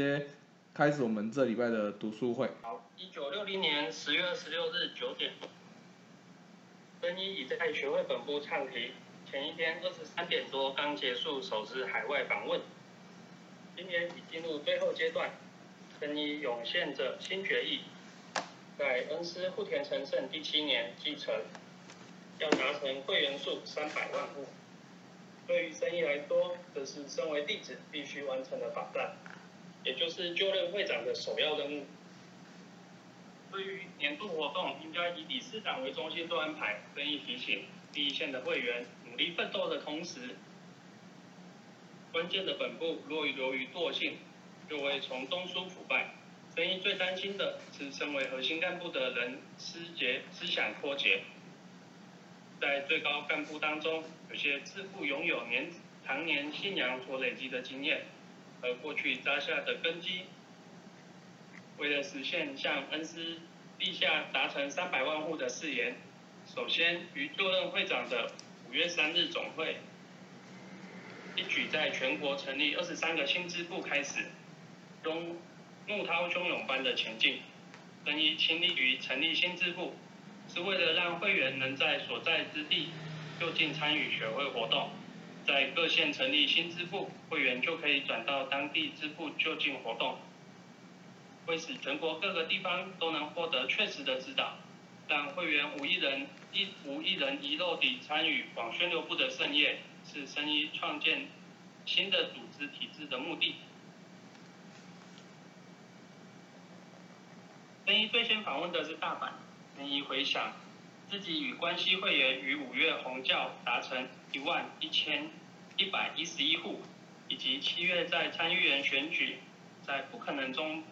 接开始我们这礼拜的读书会。好，一九六零年十月二十六日九点，曾一已在学会本部唱题，前一天二十三点多刚结束首次海外访问，今年已进入最后阶段，曾一涌现着新决议，在恩师户田成胜第七年继承，要达成会员数三百万户。对于曾一来说，这是身为弟子必须完成的法战，也就是就任会长的首要任务。对于年度活动，应该以理事长为中心做安排。生意提醒第一线的会员努力奋斗的同时，关键的本部若由于惰性，就会从中枢腐败。生意最担心的是，身为核心干部的人思节思想脱节。在最高干部当中，有些自负拥有年常年信仰所累积的经验，和过去扎下的根基。为了实现向恩师陛下达成三百万户的誓言，首先于就任会长的五月三日总会，一举在全国成立二十三个新支部开始，中怒涛汹涌般的前进，曾一倾力于成立新支部。是为了让会员能在所在之地就近参与学会活动，在各县成立新支部，会员就可以转到当地支部就近活动，为使全国各个地方都能获得确实的指导，让会员无一人一无一人遗漏地参与广宣流部的盛宴，是生意创建新的组织体制的目的。生意最先访问的是大阪。一回想，自己与关系会员于五月红教达成一万一千一百一十一户，以及七月在参议员选举在不可能中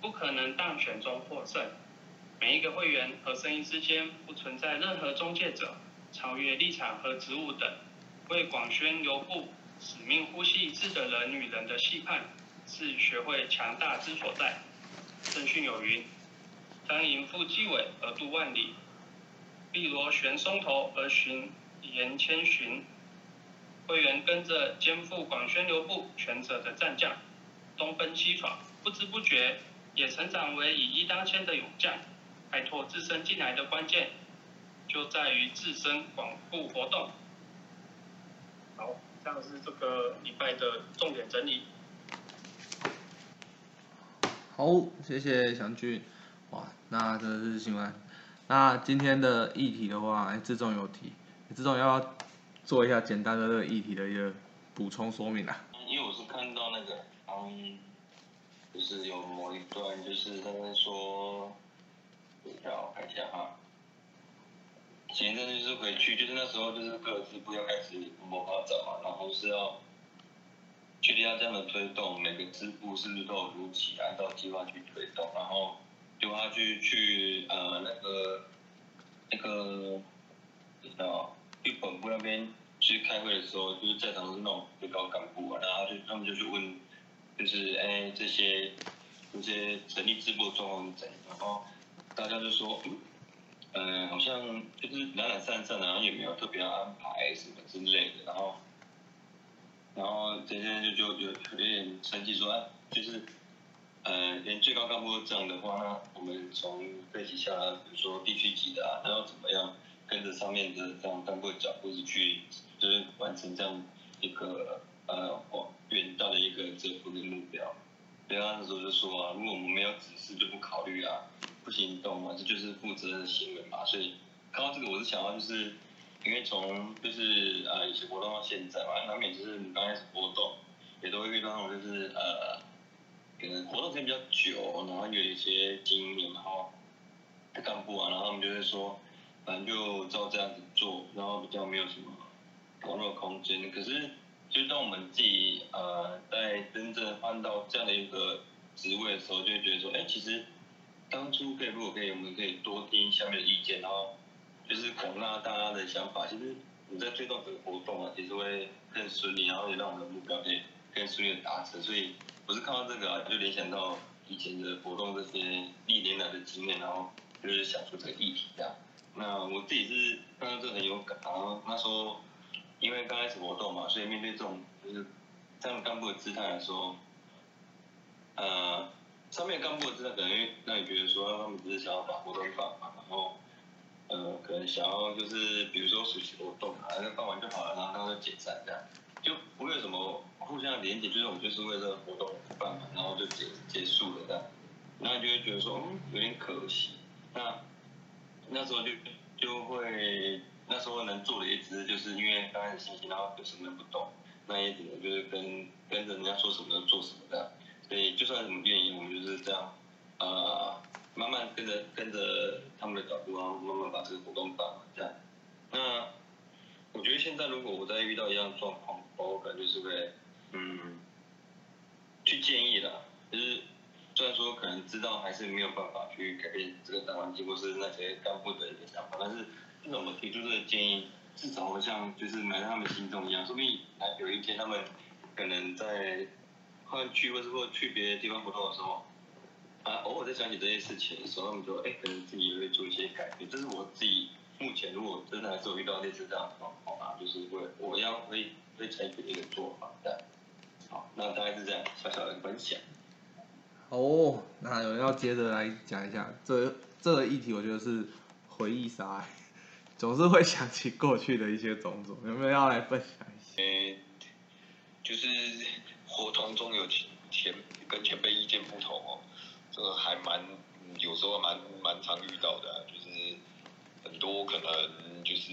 不可能当选中获胜。每一个会员和声音之间不存在任何中介者，超越立场和职务等，为广宣流布使命呼吸一致的人与人的期盼，是学会强大之所在。正训有云。当迎赴纪委而度万里，碧螺旋松头而寻言千寻。会员跟着肩负广宣流部权责的战将，东奔西闯，不知不觉也成长为以一当千的勇将。开拓自身进来的关键，就在于自身广布活动。好，这样是这个礼拜的重点整理。好，谢谢祥俊。哇，那真的是新闻。那今天的议题的话，哎，志忠有提，志忠要做一下简单的这个议题的一个补充说明啊？因为我是看到那个，嗯，就是有某一段，就是他们说，要看一下哈。前一阵就是回去，就是那时候就是各支部要开始谋发展嘛，然后是要确定要这样的推动，每个支部是不是都有如期按照计划去推动，然后。就他去去呃那个那个叫去本部那边去开会的时候，就是在场是那种最高干部啊，然后就他们就去问，就是哎这些这些成立支部状况怎样，然后大家就说，嗯好像就是懒懒散散，然后也没有特别要安排什么之类的，然后然后这些就就有有点生气说啊就是。呃，连最高干部都这样的话，那我们从背景下，比如说地区级的啊，他要怎么样跟着上面的这样干部的脚步子去，就是完成这样一个呃远大的一个政府的目标。所以他那时候就说啊，如果我们没有指示就不考虑啊，不行动嘛，这就是负责任的行为嘛。所以看到这个，我是想到就是，因为从就是啊以前活动到现在嘛，难免就是你刚开始活动，也都会遇到那种就是呃。可能活动时间比较久，然后有一些经验，然后干部啊，然后他们就会说，反正就照这样子做，然后比较没有什么讨论空间。可是，就当我们自己呃在真正换到这样的一个职位的时候，就会觉得说，哎，其实当初可以如果可以，我们可以多听下面的意见，然后就是广纳大家的想法。其实你在推动这个活动啊，其实会更顺利，然后也让我们的目标可以更顺利的达成。所以。我是看到这个啊，就联想到以前的活动这些历年来的经验，然后就是想出这个议题这样。那我自己是看到这很有感，然后他说，因为刚开始活动嘛，所以面对这种就是这样干部的姿态来说，呃，上面干部真的可能会让你觉得说他们只是想要把活动办嘛，然后呃，可能想要就是比如说暑期活动啊，那办完就好了，然后他就解散这样，就不会有什么互相连接，就是我们就是为了活动办嘛，然后就结结束了这样，那就会觉得说嗯有点可惜，那那时候就就会那时候能做的也只是就是因为刚开始新鲜，然后有什么都不懂，那也只能就是跟跟着人家说什么就做什么这样，所以就算什么原因，我们就是这样，呃，慢慢跟着跟着他们的脚步，然后慢慢把这个活动办完这样。那我觉得现在如果我再遇到一样状况，我感觉是会嗯去建议啦，就是虽然说可能知道还是没有办法去改变这个大环境或是那些干部的一个想法，但是至少我们提出这个建议，至少会像就是埋在他们心中一样，说不定哎有一天他们可能在换区或是或去别的地方活动的时候，啊偶尔在想起这些事情的时候，他们就哎可能自己也会做一些改变。这是我自己目前如果真的还是有遇到类似这样的状况啊，就是会我要会会采取的一个做法这样。好，那大概是这样小小的分享。哦，那有人要接着来讲一下这这个议题，我觉得是回忆杀，总是会想起过去的一些种种，有没有要来分享一下？呃，就是活动中有前前跟前辈意见不同哦，这个还蛮嗯有时候蛮蛮常遇到的啊、就是很多可能就是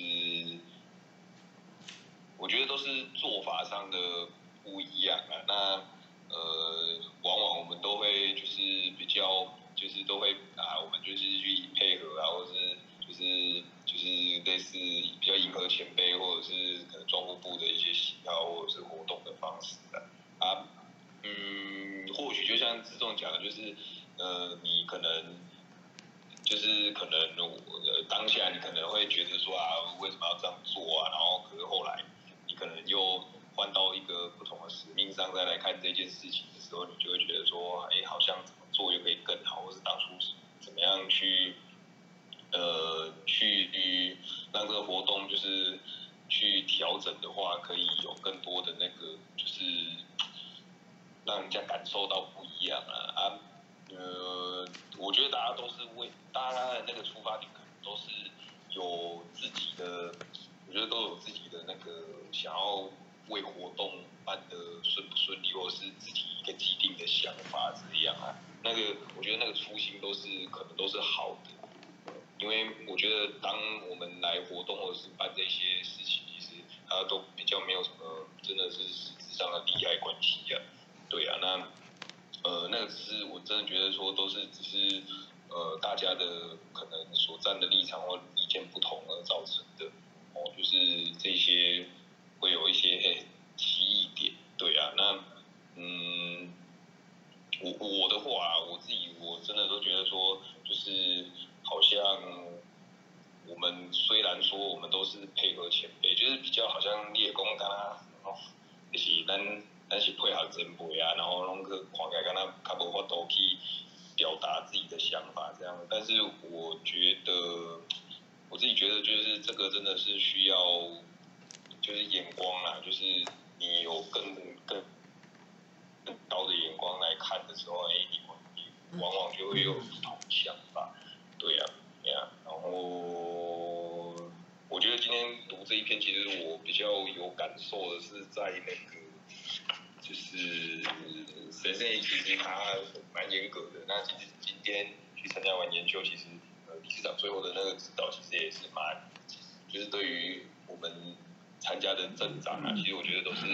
我觉得都是做法上的不一样啊。那呃，往往我们都会就是比较就是都会啊，我们就是去配合啊，或者是就是就是类似比较迎合前辈或者是可能装务部的一些喜好或者是活动的方式的啊。嗯，或许就像志仲讲的，就是呃，你可能就是可能呃当下你可能会觉得说啊，为什么要这样做啊？然后可是后来你可能又换到一个不同的使命上再来看这件事情的时候，你就会觉得说，哎，好像怎么做又可以更好，或是当初怎么样去呃去让这个活动就是去调整的话，可以有更多的那个就是让人家感受到不一样啊啊呃，我觉得大家都是为大家的那个出发点可能都是有自己的，我觉得都有自己的那个想要为活动办得顺不顺利，或者是自己一个既定的想法这样啊。那个我觉得那个初心都是可能都是好的，因为我觉得当我们来活动或者是办这些事情，其实它都比较没有什么真的是实质上的利害关系啊。对啊，那呃那个只是我真的觉得说都是只是呃大家的可能所站的立场或意见不同而造成的哦，就是这些会有一些歧义点。对啊，那嗯。我我的话、我自己我真的都觉得说，就是好像我们虽然说我们都是配合前辈，就是比较好像你也讲刚刚哦，就是咱那是配合前辈啊，然后拢去看起来敢若较无法度去表达自己的想法这样。但是我觉得我自己觉得就是这个真的是需要就是眼光啊，就是你有更更。更高的眼光来看的时候，哎，你你往往就会有不同想法，对呀、对呀、然后我觉得今天读这一篇，其实我比较有感受的是在那个，就是神圣其实他蛮严格的。那其实今天去参加完研究，其实呃理事长最后的那个指导，其实也是蛮，就是对于我们参加的镇长啊，其实我觉得都是。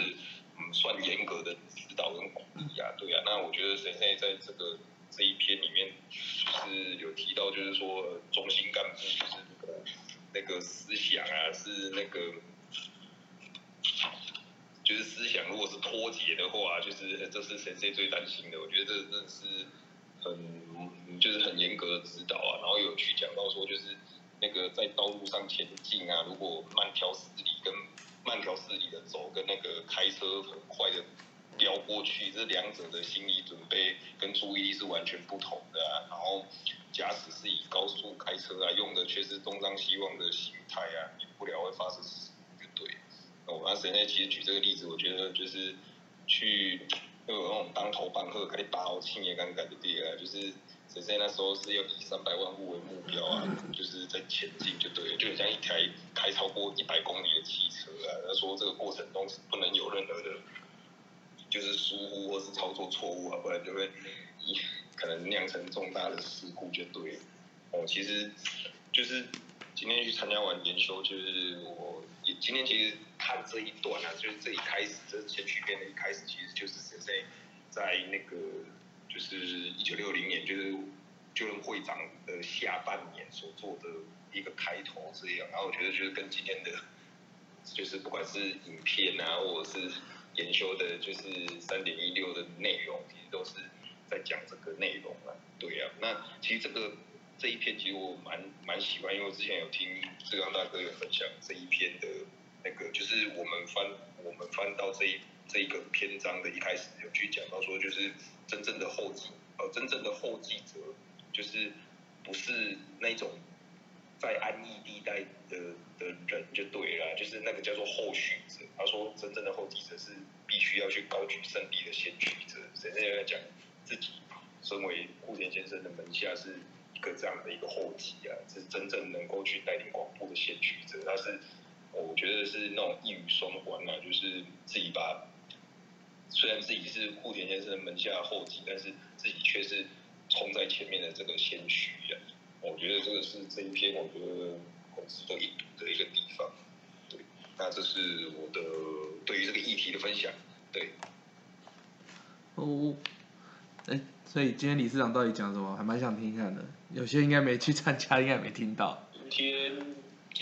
嗯，算严格的指导跟鼓励啊，对啊。那我觉得神圣在这个这一篇里面，就是有提到，就是说、呃、中心干部就是那个那个思想啊，是那个就是思想如果是脱节的话，就是这是神圣最担心的。我觉得这真的是很就是很严格的指导啊。然后有去讲到说，就是那个在道路上前进啊，如果慢条斯理跟慢条斯理的走，跟那个开车很快的飙过去，这两者的心理准备跟注意力是完全不同的啊。然后驾驶是以高速开车啊，用的却是东张西望的心态啊，免不了会发生那我们神内其实举这个例子，我觉得就是去又有那种当头棒喝，给你打我青也敢敢的对啊，就是谁谁那时候是要以三百万户为目标啊，就是在前进就对了，就像一台开超过一百公里的汽车啊。他说这个过程中是不能有任何的，就是疏忽或是操作错误啊，不然就会可能酿成重大的事故就对了。哦，其实就是今天去参加完研修，就是我也今天其实看这一段啊，就是这一开始，这先驱篇的一开始，其实就是谁谁在那个就是一九六零年，就是就任会长的下半年所做的一个开头这样，然后我觉得就是跟今天的，就是不管是影片啊，或者是研修的，就是三点一六的内容，其实都是在讲这个内容啊。对啊，那其实这个。这一篇其实我蛮蛮喜欢，因为我之前有听志刚大哥有分享这一篇的那个，就是我们翻我们翻到这一这一个篇章的一开始有去讲到说，就是真正的后继呃真正的后继者，就是不是那种在安逸地带的的人就对了，就是那个叫做后续者。他说真正的后继者是必须要去高举胜利的先驱者。谁在在讲自己身为顾田先生的门下是。一个这样的一个后继啊，是真正能够去带领广布的先驱者。他是，我觉得是那种一语双关啊，就是自己把，虽然自己是户田先生门下后继，但是自己却是冲在前面的这个先驱啊。我觉得这个是这一篇我觉得很值得一读的一个地方。对，那这是我的对于这个议题的分享。对。哦，哎。所以今天理事长到底讲什么？还蛮想听一下的。有些应该没去参加，应该没听到。今天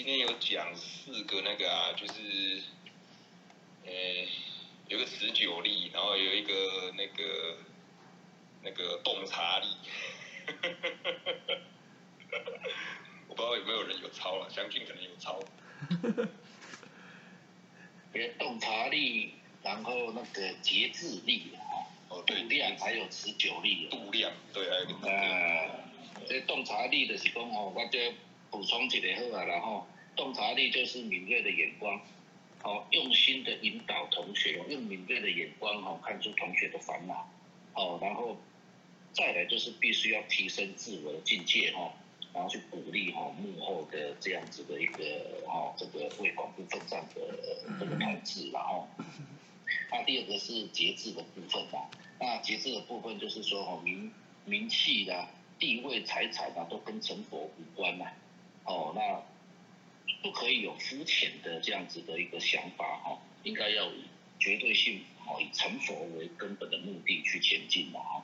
今天有讲四个那个啊，就是，呃，有个持久力，然后有一个那个那个洞察力。我不知道有没有人有抄了，相信可能有抄。别洞察力，然后那个节制力。哦，度量还有持久力。度量，对啊。呃，这洞察力的是讲哦，我就补充一个好啊，然后洞察力就是敏锐的眼光，哦，用心的引导同学，用敏锐的眼光哦，看出同学的烦恼，哦，然后再来就是必须要提升自我的境界哈，然后去鼓励哈幕后的这样子的一个哈这个为广部奋战的这个同志，然后。那第二个是节制的部分嘛，那节制的部分就是说哦名名气啦、地位、财产啊都跟成佛无关嘛，哦那不可以有肤浅的这样子的一个想法哈，应该要以绝对性哦以成佛为根本的目的去前进的哈。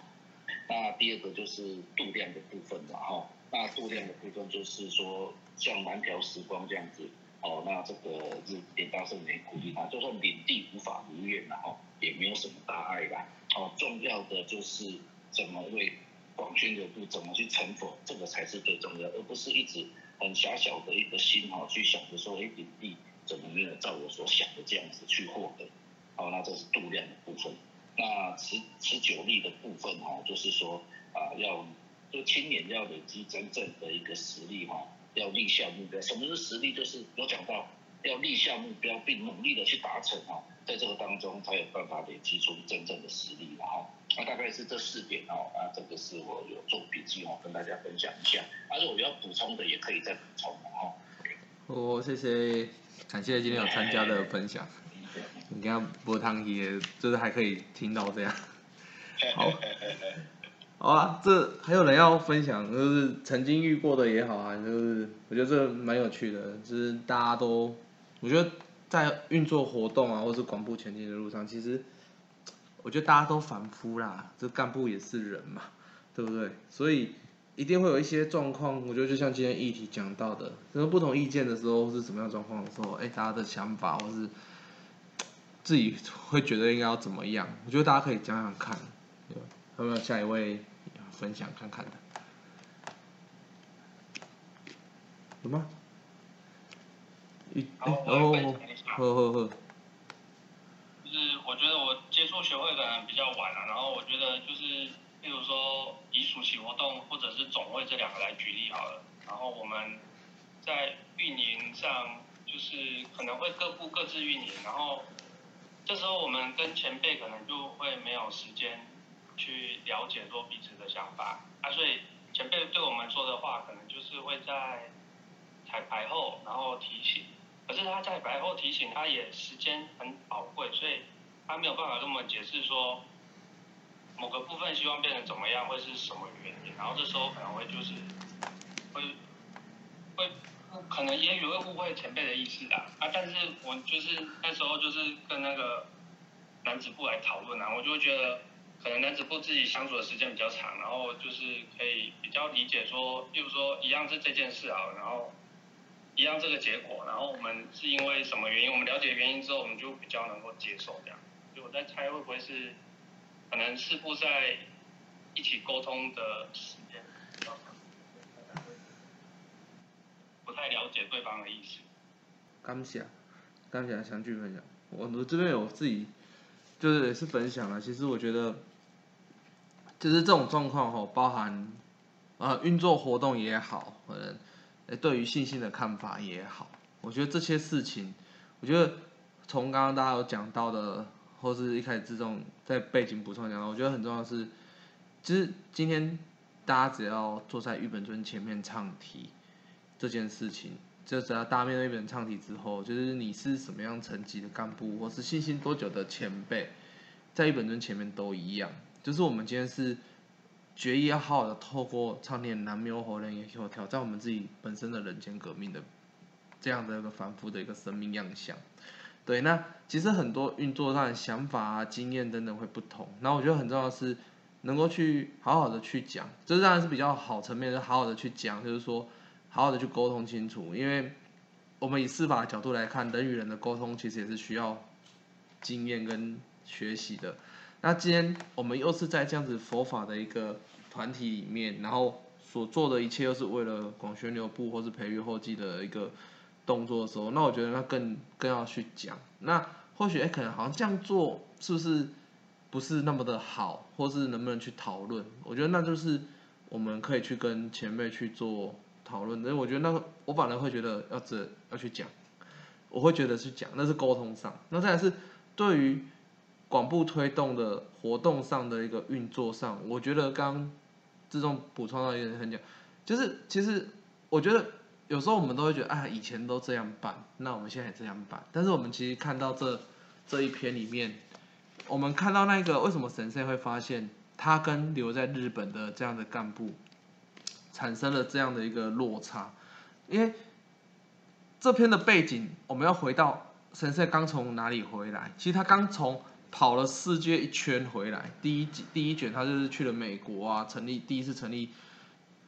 那第二个就是度量的部分了哈，那度量的部分就是说像蓝条时光这样子。哦，那这个是点大圣没鼓励他，就算领地无法如愿了哈，也没有什么大碍啦。哦，重要的就是怎么为广宣流布，怎么去成佛，这个才是最重要，而不是一直很狭小的一个心哈，去想着说，哎，领地怎么没有照我所想的这样子去获得？好，那这是度量的部分。那持持久力的部分哈，就是说啊，要就青年要累积真正的一个实力哈。要立下目标，什么是实力？就是我讲到要立下目标，并努力的去达成哈，在这个当中才有办法累积出真正的实力了哈。那大概是这四点哦，啊，这个是我有做笔记哦，跟大家分享一下。啊，如果要补充的，也可以再补充哈。哦，谢谢，感谢今天有参加的分享。你看波汤也就是还可以听到这样，好。好啊，这还有人要分享，就是曾经遇过的也好啊，就是我觉得这蛮有趣的，就是大家都，我觉得在运作活动啊，或是广布前进的路上，其实我觉得大家都反复啦，这干部也是人嘛，对不对？所以一定会有一些状况，我觉得就像今天议题讲到的，就是不同意见的时候是什么样状况的时候，哎，大家的想法或是自己会觉得应该要怎么样，我觉得大家可以讲讲看，有没有下一位？分享看看的，有吗？一哦，呵呵呵。就是我觉得我接触学会可能比较晚了，然后我觉得就是，例如说以暑期活动或者是总会这两个来举例好了，然后我们在运营上就是可能会各部各自运营，然后这时候我们跟前辈可能就会没有时间去了解说彼此的想法啊，所以前辈对我们说的话，可能就是会在彩排后然后提醒，可是他在白后提醒，他也时间很宝贵，所以他没有办法跟我们解释说某个部分希望变成怎么样，会是什么原因，然后这时候可能会就是会会可能也许会误会前辈的意思啊啊！但是我就是那时候就是跟那个男子部来讨论啊，我就会觉得可能男子部自己相处的时间比较长，然后就是可以比较理解说，例如说一样是这件事啊，然后一样这个结果，然后我们是因为什么原因，我们了解原因之后，我们就比较能够接受这样。所以我在猜会不会是可能四部在一起沟通的时间，不太了解对方的意思。感谢，感谢相聚分享。我我这边有自己，就是也是分享了。其实我觉得，就是这种状况哈，包含啊运作活动也好，可能呃对于信心的看法也好，我觉得这些事情，我觉得从刚刚大家有讲到的，或是一开始这种在背景补充讲到，我觉得很重要的是，其实今天大家只要坐在玉本尊前面唱题这件事情。就只要大家面对一本唱题之后，就是你是什么样层级的干部，或是信心多久的前辈，在一本尊前面都一样。就是我们今天是决议要好好的透过唱念南无火人也有挑战我们自己本身的人间革命的这样的一个反复的一个生命样相。对，那其实很多运作上的想法啊、经验等等会不同。那我觉得很重要是能够去好好的去讲，这当然是比较好层面就，好好的去讲，就是说。好好的去沟通清楚，因为我们以司法的角度来看，人与人的沟通其实也是需要经验跟学习的。那今天我们又是在这样子佛法的一个团体里面，然后所做的一切又是为了广宣流布或是培育后继的一个动作的时候，那我觉得那更更要去讲。那或许哎，可能好像这样做是不是不是那么的好，或是能不能去讨论？我觉得那就是我们可以去跟前辈去做。讨论，所以我觉得那个我反而会觉得要这要去讲，我会觉得去讲，那是沟通上。那再来是对于广布推动的活动上的一个运作上，我觉得刚自动补充到一点很讲，就是其实我觉得有时候我们都会觉得啊，以前都这样办，那我们现在也这样办。但是我们其实看到这这一篇里面，我们看到那个为什么神社会发现他跟留在日本的这样的干部。产生了这样的一个落差，因为这篇的背景，我们要回到神社刚从哪里回来？其实他刚从跑了世界一圈回来，第一第一卷他就是去了美国啊，成立第一次成立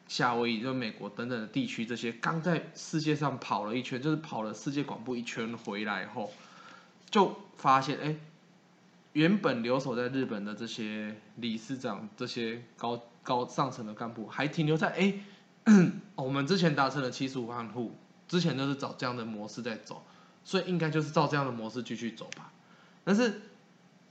夏威夷，就美国等等的地区，这些刚在世界上跑了一圈，就是跑了世界广播一圈回来后，就发现哎，原本留守在日本的这些理事长，这些高。高上层的干部还停留在哎，我们之前达成了七十五万户，之前都是找这样的模式在走，所以应该就是照这样的模式继续走吧。但是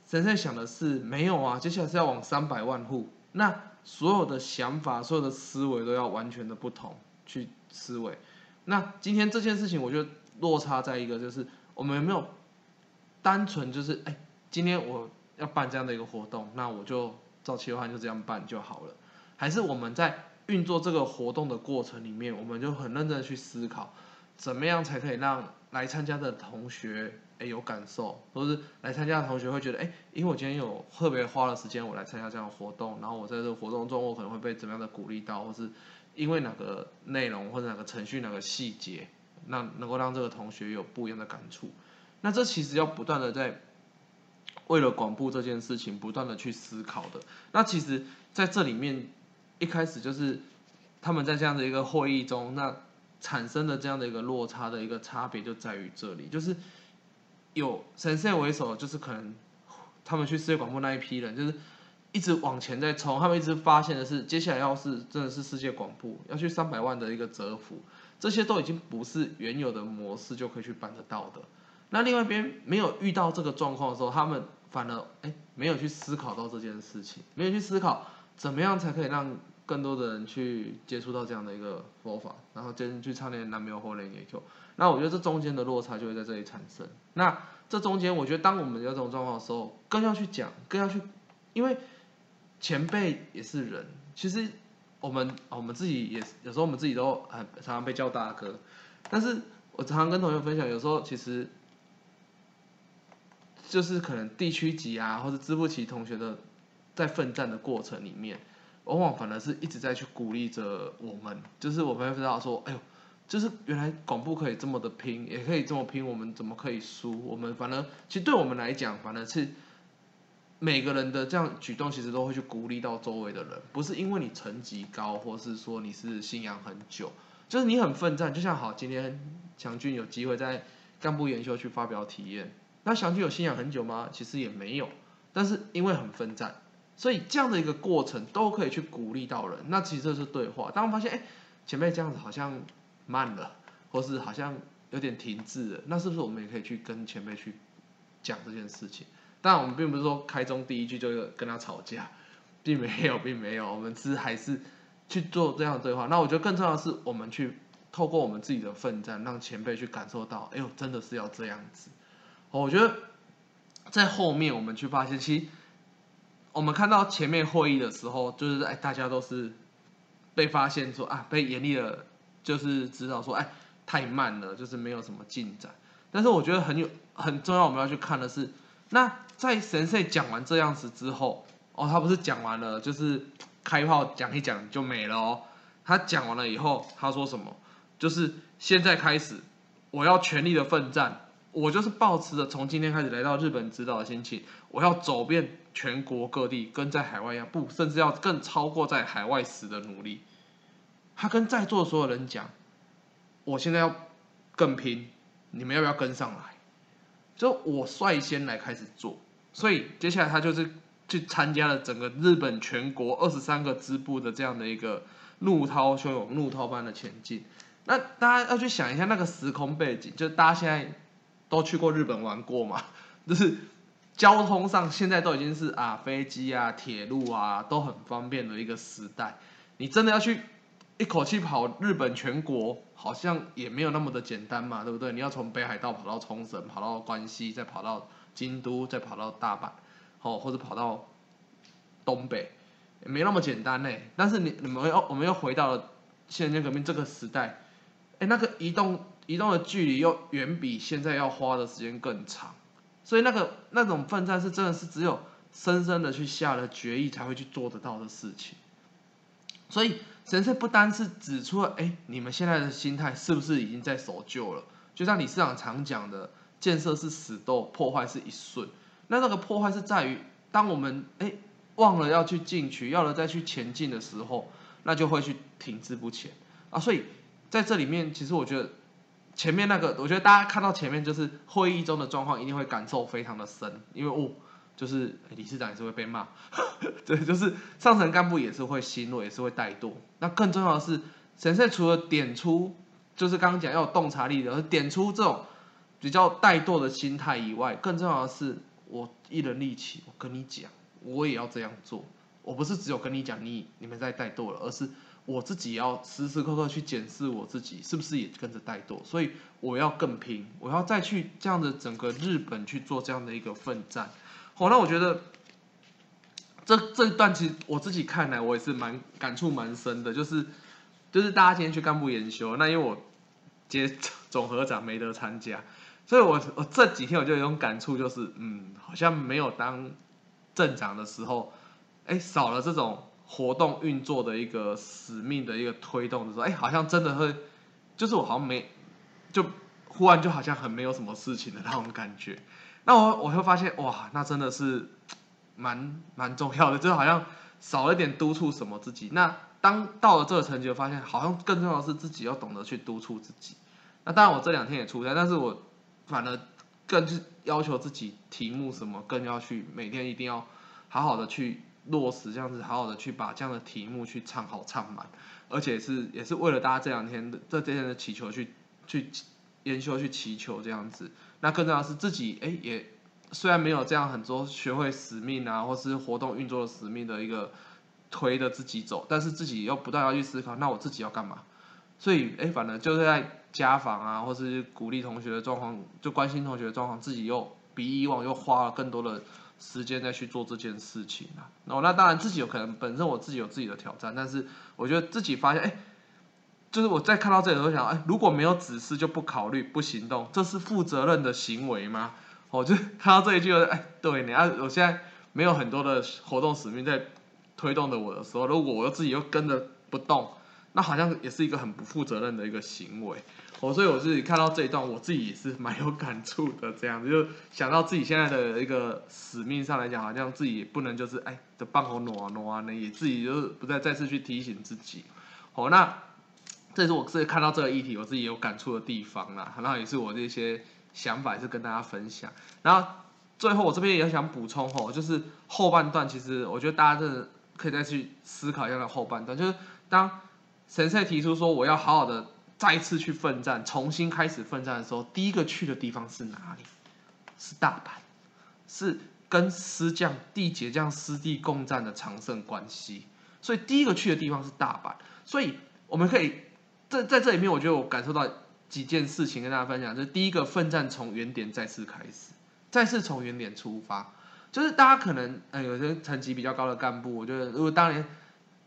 神在想的是没有啊，接下来是要往三百万户，那所有的想法、所有的思维都要完全的不同去思维。那今天这件事情，我觉得落差在一个就是我们有没有单纯就是哎，今天我要办这样的一个活动，那我就照期的话就这样办就好了。还是我们在运作这个活动的过程里面，我们就很认真的去思考，怎么样才可以让来参加的同学诶有感受，或是来参加的同学会觉得，哎，因为我今天有特别花了时间我来参加这样的活动，然后我在这个活动中我可能会被怎么样的鼓励到，或是因为哪个内容或者哪个程序哪个细节，那能够让这个同学有不一样的感触，那这其实要不断的在为了广布这件事情不断的去思考的，那其实在这里面。一开始就是他们在这样的一个会议中，那产生的这样的一个落差的一个差别就在于这里，就是有神社为首，就是可能他们去世界广播那一批人，就是一直往前在冲，他们一直发现的是，接下来要是真的是世界广播要去三百万的一个折服，这些都已经不是原有的模式就可以去办得到的。那另外一边没有遇到这个状况的时候，他们反而哎没有去思考到这件事情，没有去思考。怎么样才可以让更多的人去接触到这样的一个佛法？然后。后今天去唱那南没有后人也就，那我觉得这中间的落差就会在这里产生。那这中间，我觉得当我们有这种状况的时候，更要去讲，更要去，因为前辈也是人，其实我们我们自己也有时候我们自己都很常常被叫大哥，但是我常常跟同学分享，有时候其实就是可能地区级啊，或者支部级同学的在奋战的过程里面，往往反而是一直在去鼓励着我们，就是我们会知道说，哎呦。就是原来广播可以这么的拼，也可以这么拼，我们怎么可以输？我们反正其实对我们来讲，反而是每个人的这样举动，其实都会去鼓励到周围的人，不是因为你成绩高，或是说你是信仰很久，就是你很奋战。就像好，今天祥军有机会在干部研修去发表体验，那祥军有信仰很久吗？其实也没有，但是因为很奋战，所以这样的一个过程都可以去鼓励到人。那其实这是对话。当我发现，哎，前辈这样子好像。慢了，或是好像有点停滞了，那是不是我们也可以去跟前辈去讲这件事情？当然，我们并不是说开宗第一句就跟他吵架，并没有，并没有，我们是还是去做这样的对话。那我觉得更重要的是，我们去透过我们自己的奋战，让前辈去感受到，哎呦，真的是要这样子。我觉得在后面我们去发现，其实我们看到前面会议的时候，就是哎，大家都是被发现说啊，被严厉的。就是知道说，哎，太慢了，就是没有什么进展。但是我觉得很有很重要，我们要去看的是，那在神社讲完这样子之后，哦，他不是讲完了，就是开炮讲一讲就没了哦。他讲完了以后，他说什么？就是现在开始，我要全力的奋战，我就是抱持着从今天开始来到日本指导的心情，我要走遍全国各地，跟在海外一样，不，甚至要更超过在海外时的努力。他跟在座所有人讲：“我现在要更拼，你们要不要跟上来？”就我率先来开始做，所以接下来他就是去参加了整个日本全国二十三个支部的这样的一个怒涛汹涌、怒涛般的前进。那大家要去想一下那个时空背景，就是大家现在都去过日本玩过嘛？就是交通上现在都已经是啊飞机啊、铁路啊都很方便的一个时代，你真的要去。一口气跑日本全国，好像也没有那么的简单嘛，对不对？你要从北海道跑到冲绳，跑到关西，再跑到京都，再跑到大阪，哦，或者跑到东北，没那么简单呢。但是你你们要，我们又回到了现代革命这个时代，哎，那个移动移动的距离又远比现在要花的时间更长，所以那个那种奋战是真的是只有深深的去下了决议才会去做得到的事情，所以。神社不单是指出了，哎，你们现在的心态是不是已经在守旧了？就像李市长常讲的，建设是死斗，破坏是一瞬。那那个破坏是在于，当我们哎忘了要去进取，要了再去前进的时候，那就会去停滞不前啊。所以在这里面，其实我觉得前面那个，我觉得大家看到前面就是会议中的状况，一定会感受非常的深，因为哦。就是理事长也是会被骂，对，就是上层干部也是会奚落，也是会怠惰。那更重要的是，神社除了点出，就是刚刚讲要有洞察力的，点出这种比较怠惰的心态以外，更重要的是，我一人力气，我跟你讲，我也要这样做。我不是只有跟你讲，你你们在怠惰了，而是我自己要时时刻刻去检视我自己是不是也跟着怠惰，所以我要更拼，我要再去这样的整个日本去做这样的一个奋战。好，那我觉得这这一段其实我自己看来，我也是蛮感触蛮深的，就是就是大家今天去干部研修，那因为我接总合长没得参加，所以我我这几天我就有种感触，就是嗯，好像没有当镇长的时候，哎，少了这种活动运作的一个使命的一个推动的时候，哎，好像真的会，就是我好像没，就忽然就好像很没有什么事情的那种感觉。那我我会发现哇，那真的是蛮蛮重要的，就好像少一点督促什么自己。那当到了这个成绩，发现好像更重要的是自己要懂得去督促自己。那当然我这两天也出差，但是我反而更是要求自己题目什么更要去每天一定要好好的去落实，这样子好好的去把这样的题目去唱好唱满，而且是也是为了大家这两天的这这天的祈求去去研修去祈求这样子。那更重要是自己，哎，也虽然没有这样很多学会使命啊，或是活动运作的使命的一个推着自己走，但是自己又不断要去思考，那我自己要干嘛？所以哎，反正就是在家访啊，或是鼓励同学的状况，就关心同学的状况，自己又比以往又花了更多的时间再去做这件事情啊。哦，那当然自己有可能本身我自己有自己的挑战，但是我觉得自己发现，哎，就是我在看到这里，的时候想，哎，如果没有指示就不考虑不行动，这是负责任的行为吗？我就看到这一句，哎，对，你要我现在没有很多的活动使命在推动着我的时候，如果我自己又跟着不动，那好像也是一个很不负责任的一个行为。我所以我自己看到这一段，我自己也是蛮有感触的。这样子就想到自己现在的一个使命上来讲，好像自己不能就是哎这棒好挪啊挪啊那，也自己就是不再再次去提醒自己。好，那这是我自己看到这个议题，我自己有感触的地方啦。然后也是我这些。想法是跟大家分享，然后最后我这边也想补充吼，就是后半段其实我觉得大家真的可以再去思考一下的后半段，就是当神社提出说我要好好的再次去奋战，重新开始奋战的时候，第一个去的地方是哪里？是大阪，是跟师将地结这样师弟共战的长胜关系，所以第一个去的地方是大阪，所以我们可以在在这里面，我觉得我感受到。几件事情跟大家分享，就是第一个奋战从原点再次开始，再次从原点出发。就是大家可能呃有些层级比较高的干部，我觉得如果当年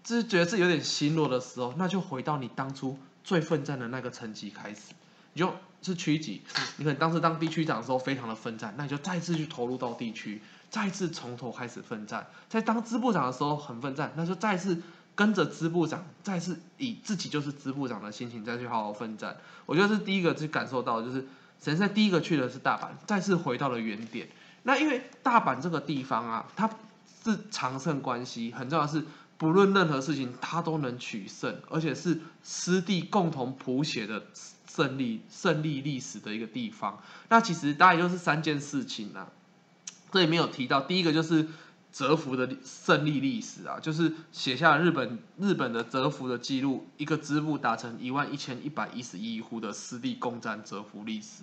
就是觉得自己有点心弱的时候，那就回到你当初最奋战的那个层级开始，你就是区级，你可能当时当地区长的时候非常的奋战，那你就再次去投入到地区，再次从头开始奋战。在当支部长的时候很奋战，那就再次。跟着支部长，再次以自己就是支部长的心情再去好好奋战，我觉得是第一个去感受到，就是神圣第一个去的是大阪，再次回到了原点。那因为大阪这个地方啊，它是长胜关系，很重要是不论任何事情他都能取胜，而且是师弟共同谱写的胜利胜利历史的一个地方。那其实大概就是三件事情啊，这里面有提到，第一个就是。折服的胜利历史啊，就是写下日本日本的折服的记录，一个支部达成一万一千一百一十一户的实地攻占折服历史。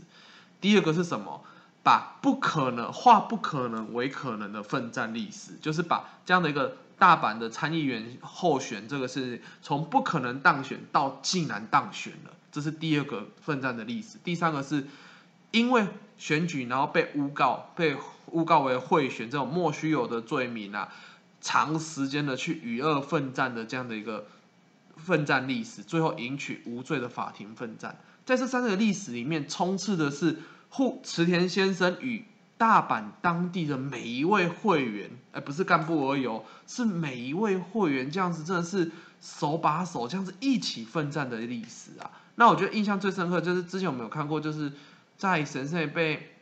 第二个是什么？把不可能化不可能为可能的奋战历史，就是把这样的一个大阪的参议员候选，这个是从不可能当选到竟然当选了，这是第二个奋战的历史。第三个是因为选举然后被诬告被。诬告为贿选这种莫须有的罪名啊，长时间的去与恶奋战的这样的一个奋战历史，最后赢取无罪的法庭奋战。在这三个历史里面，充斥的是户池田先生与大阪当地的每一位会员，而不是干部而已，是每一位会员这样子，真的是手把手这样子一起奋战的历史啊。那我觉得印象最深刻就是之前我们有看过，就是在神社被。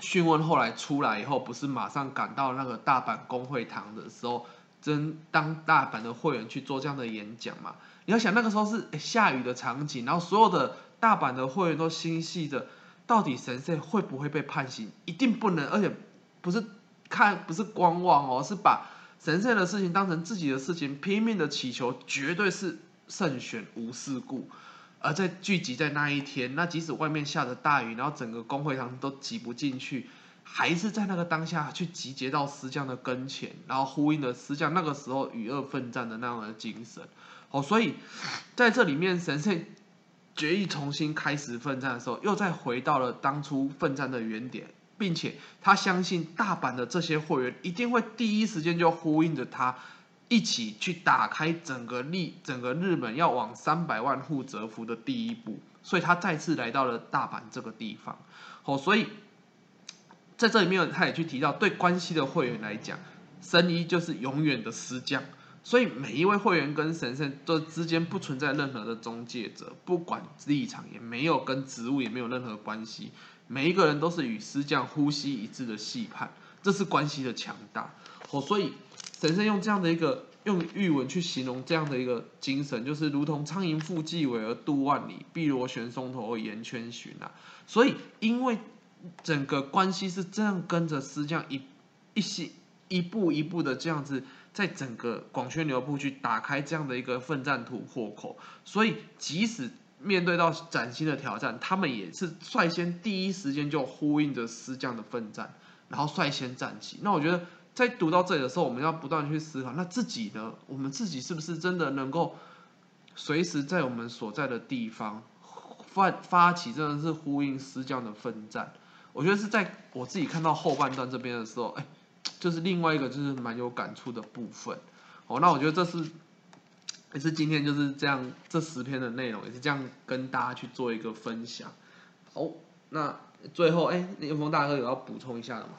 讯问后来出来以后，不是马上赶到那个大阪工会堂的时候，真当大阪的会员去做这样的演讲嘛？你要想那个时候是下雨的场景，然后所有的大阪的会员都心系着，到底神社会不会被判刑？一定不能，而且不是看不是观望哦，是把神社的事情当成自己的事情，拼命的祈求，绝对是胜选无事故。而在聚集在那一天，那即使外面下着大雨，然后整个工会堂都挤不进去，还是在那个当下去集结到师匠的跟前，然后呼应了师匠那个时候与恶奋战的那样的精神。哦，所以在这里面，神圣决议重新开始奋战的时候，又再回到了当初奋战的原点，并且他相信大阪的这些会员一定会第一时间就呼应着他。一起去打开整个历整个日本要往三百万户折服的第一步，所以他再次来到了大阪这个地方。哦，所以在这里面他也去提到，对关系的会员来讲，神医就是永远的师匠，所以每一位会员跟神圣都之间不存在任何的中介者，不管立场也没有跟职务也没有任何关系，每一个人都是与师匠呼吸一致的细判，这是关系的强大。哦，所以。神圣用这样的一个用玉文去形容这样的一个精神，就是如同苍蝇负纪尾而度万里，碧螺旋松头而言圈寻啊。所以，因为整个关系是这样跟着师匠一一心一步一步的这样子，在整个广宣流布去打开这样的一个奋战突破口，所以即使面对到崭新的挑战，他们也是率先第一时间就呼应着师将的奋战，然后率先站起。那我觉得。在读到这里的时候，我们要不断去思考，那自己呢？我们自己是不是真的能够随时在我们所在的地方发发起，真的是呼应思将的奋战。我觉得是在我自己看到后半段这边的时候，哎，就是另外一个就是蛮有感触的部分。哦，那我觉得这是也是今天就是这样这十篇的内容也是这样跟大家去做一个分享。好，那最后哎，叶峰大哥有要补充一下的吗？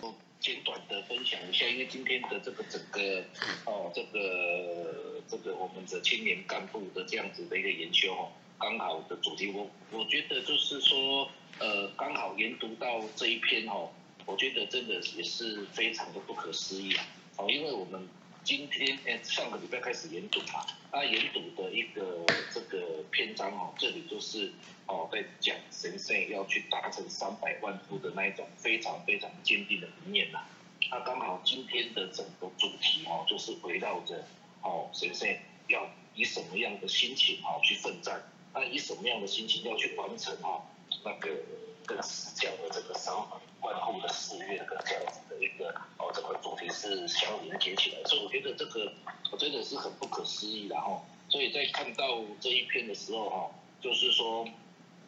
我简短的分享一下，因为今天的这个整个哦，这个这个我们的青年干部的这样子的一个研究哦，刚好的主题，我我觉得就是说。呃，刚好研读到这一篇哦，我觉得真的也是非常的不可思议啊！哦，因为我们今天哎上个礼拜开始研读嘛，那研读的一个这个篇章哦，这里就是哦在讲神圣要去达成三百万户的那一种非常非常坚定的理念呐。那刚好今天的整个主题哦，就是围绕着哦神圣要以什么样的心情哦去奋战，那以什么样的心情要去完成哦。那个跟死教的这个三百万户的誓愿跟这样子的一个哦，整个主题是相连接起来，所以我觉得这个我真的是很不可思议的哈。所以在看到这一篇的时候哈，就是说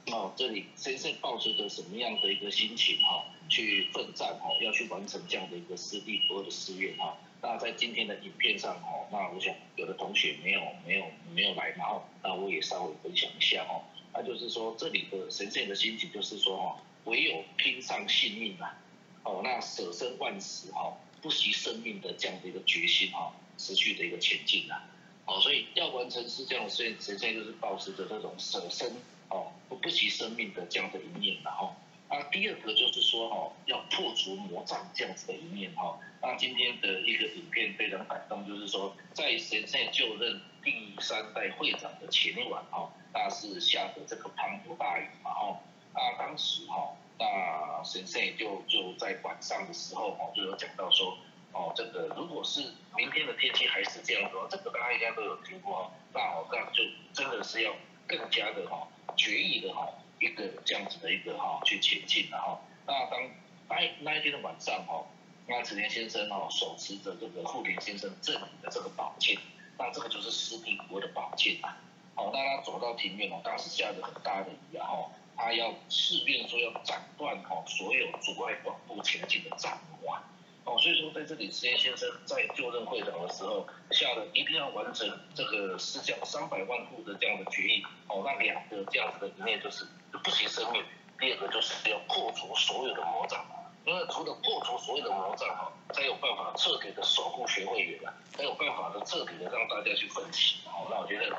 哦，这里先生抱持着什么样的一个心情哈，去奋战哈，要去完成这样的一个师弟佛的誓愿哈。那在今天的影片上哈，那我想有的同学没有没有没有来嘛哈，那我也稍微分享一下哈。那就是说，这里的神仙的心情就是说，哈，唯有拼上性命啊，哦，那舍生忘死哈，不惜生命的这样的一个决心哈，持续的一个前进啊，哦，所以要完成是这样，所以神圣就是保持着这种舍生哦，不不惜生命的这样的一面然后，那第二个就是说，哈，要破除魔障这样子的一面哈。那今天的一个影片非常感动，就是说，在神圣就任第三代会长的前一晚哈。那是下的这个滂沱大雨嘛，吼，那当时哈，那先生就就在晚上的时候哦，就有讲到说，哦，这个如果是明天的天气还是这样的，这个大家应该都有听过，那哦，那就真的是要更加的哈，决意的哈，一个这样子的一个哈去前进的哈。那当那那一天的晚上哈，那子田先生哦手持着这个富田先生赠予的这个宝剑，那这个就是师弟国的宝剑啊。哦，那他走到庭院哦，当时下着很大的雨啊，吼，他要试便说要斩断哦所有阻碍广布前进的障碍，哦，所以说在这里，石岩先生在就任会长的时候，下了一定要完成这个施教三百万户的这样的决议，哦，那两个这样子的理念就是不惜生命，第二个就是要破除所有的魔障，因为除了破除所有的魔障哈，才有办法彻底的守护学会员啊，才有办法的彻底的让大家去奋起，哦，那我觉得。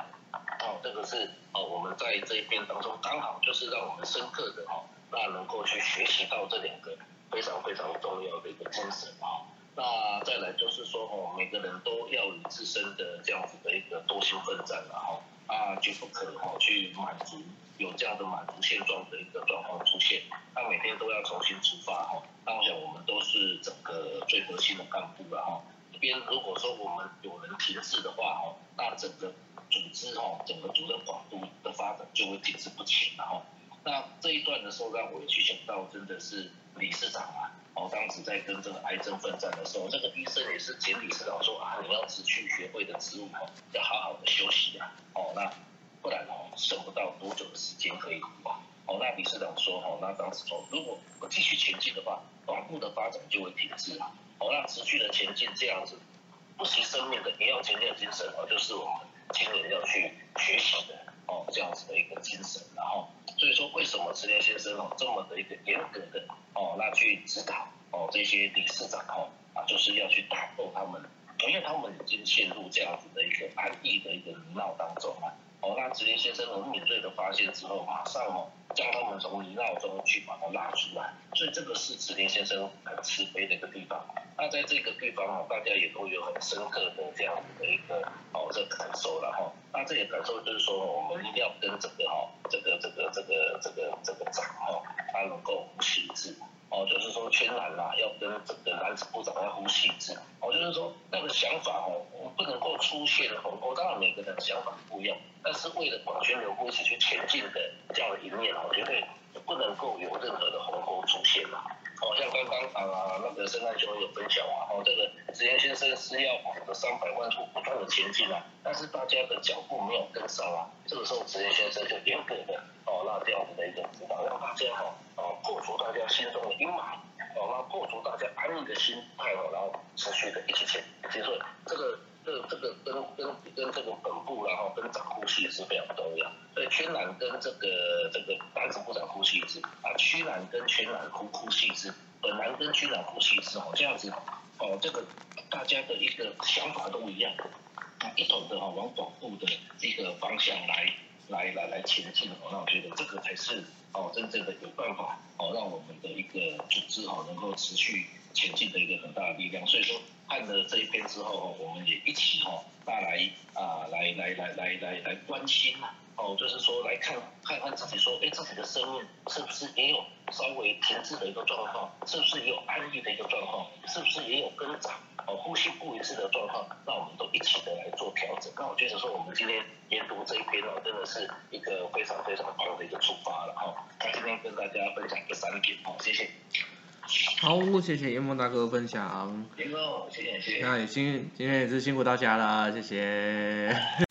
哦，这个是哦，我们在这一篇当中刚好就是让我们深刻的哈，那能够去学习到这两个非常非常重要的一个精神啊。那再来就是说哦，每个人都要以自身的这样子的一个多心奋战然后啊，绝不可哈去满足有这样的满足现状的一个状况出现。那每天都要重新出发哈。那我想我们都是整个最核心的干部了哈。这边如果说我们有人停滞的话哈，那整个。组织哈，整个组织广度的发展就会停滞不前了哈。那这一段的时候，让我去想到，真的是理事长啊，哦，当时在跟这个癌症奋战的时候，这个医生也是请理事长说啊，你要辞去学会的职务哦，要好好的休息啊，哦，那不然哦，剩不到多久的时间可以活。哦，那理事长说哦，那当时说，如果我继续前进的话，广度的发展就会停滞啊。哦，那持续的前进这样子，不惜生命的也要前进的精神哦，就是我们。青年要去学习的哦，这样子的一个精神，然后所以说为什么池田先生哦这么的一个严格的哦，那去指导哦这些理事长哦啊，就是要去打破他们，因为他们已经陷入这样子的一个安逸的一个泥淖当中了。哦，那池田先生很敏锐的发现之后，马上哦将他们从泥淖中去把它拉出来，所以这个是池田先生很慈悲的一个地方。那在这个地方哦，大家也都有很深刻的这样子的一个哦这感受了哈。那这个感受就是说，我们一定要跟这个哈，这个这个这个这个这个长哈，他能够呼吸一致。哦，就是说圈男啦，要跟这个男子部长要呼吸一致。哦，就是说那个想法哦，我不能够出现鸿沟。当然每个人的想法不一样，但是为了广宣流一起去前进的这样的一面，我觉得不能够有任何的鸿沟出现嘛。哦，像刚刚啊那个圣诞兄有分享啊，哦这个职业先生是要这个三百万处不断的前进啊，但是大家的脚步没有跟上啊，这个时候职业先生就严格的哦，那这样子的一个指导，让大家哈哦破除大家心中的阴霾，哦，那破除大家安逸的心态哦，然后持续的一起前进。所以这个这个这个跟跟跟这个本部然后跟长呼吸是非常重要。所以圈男跟这个这个单子部长呼吸是啊，区染跟圈男呼呼吸是，本男跟区染呼吸一支哦，这样子哦，这个大家的一个想法都一样。啊，一同的哈往保护的一个方向来来来来前进哦，那我觉得这个才是哦真正的有办法哦让我们的一个组织哈能够持续前进的一个很大的力量。所以说看了这一篇之后，我们也一起哈大来啊来来来来来来关心呐哦，就是说来看看看自己说，哎自己的生命是不是也有稍微停滞的一个状况，是不是也有安逸的一个状况，是不是也有跟长哦呼吸不一致的状况，那我们都一起的来做调整。那我觉得说我们今天研读这一篇哦，真的是一个非常非常棒的一个出发了哈。那今天跟大家分享这三点哦，谢谢。好，谢谢叶梦大哥分享。谢谢谢谢。那也辛今天也是辛苦大家了，谢谢。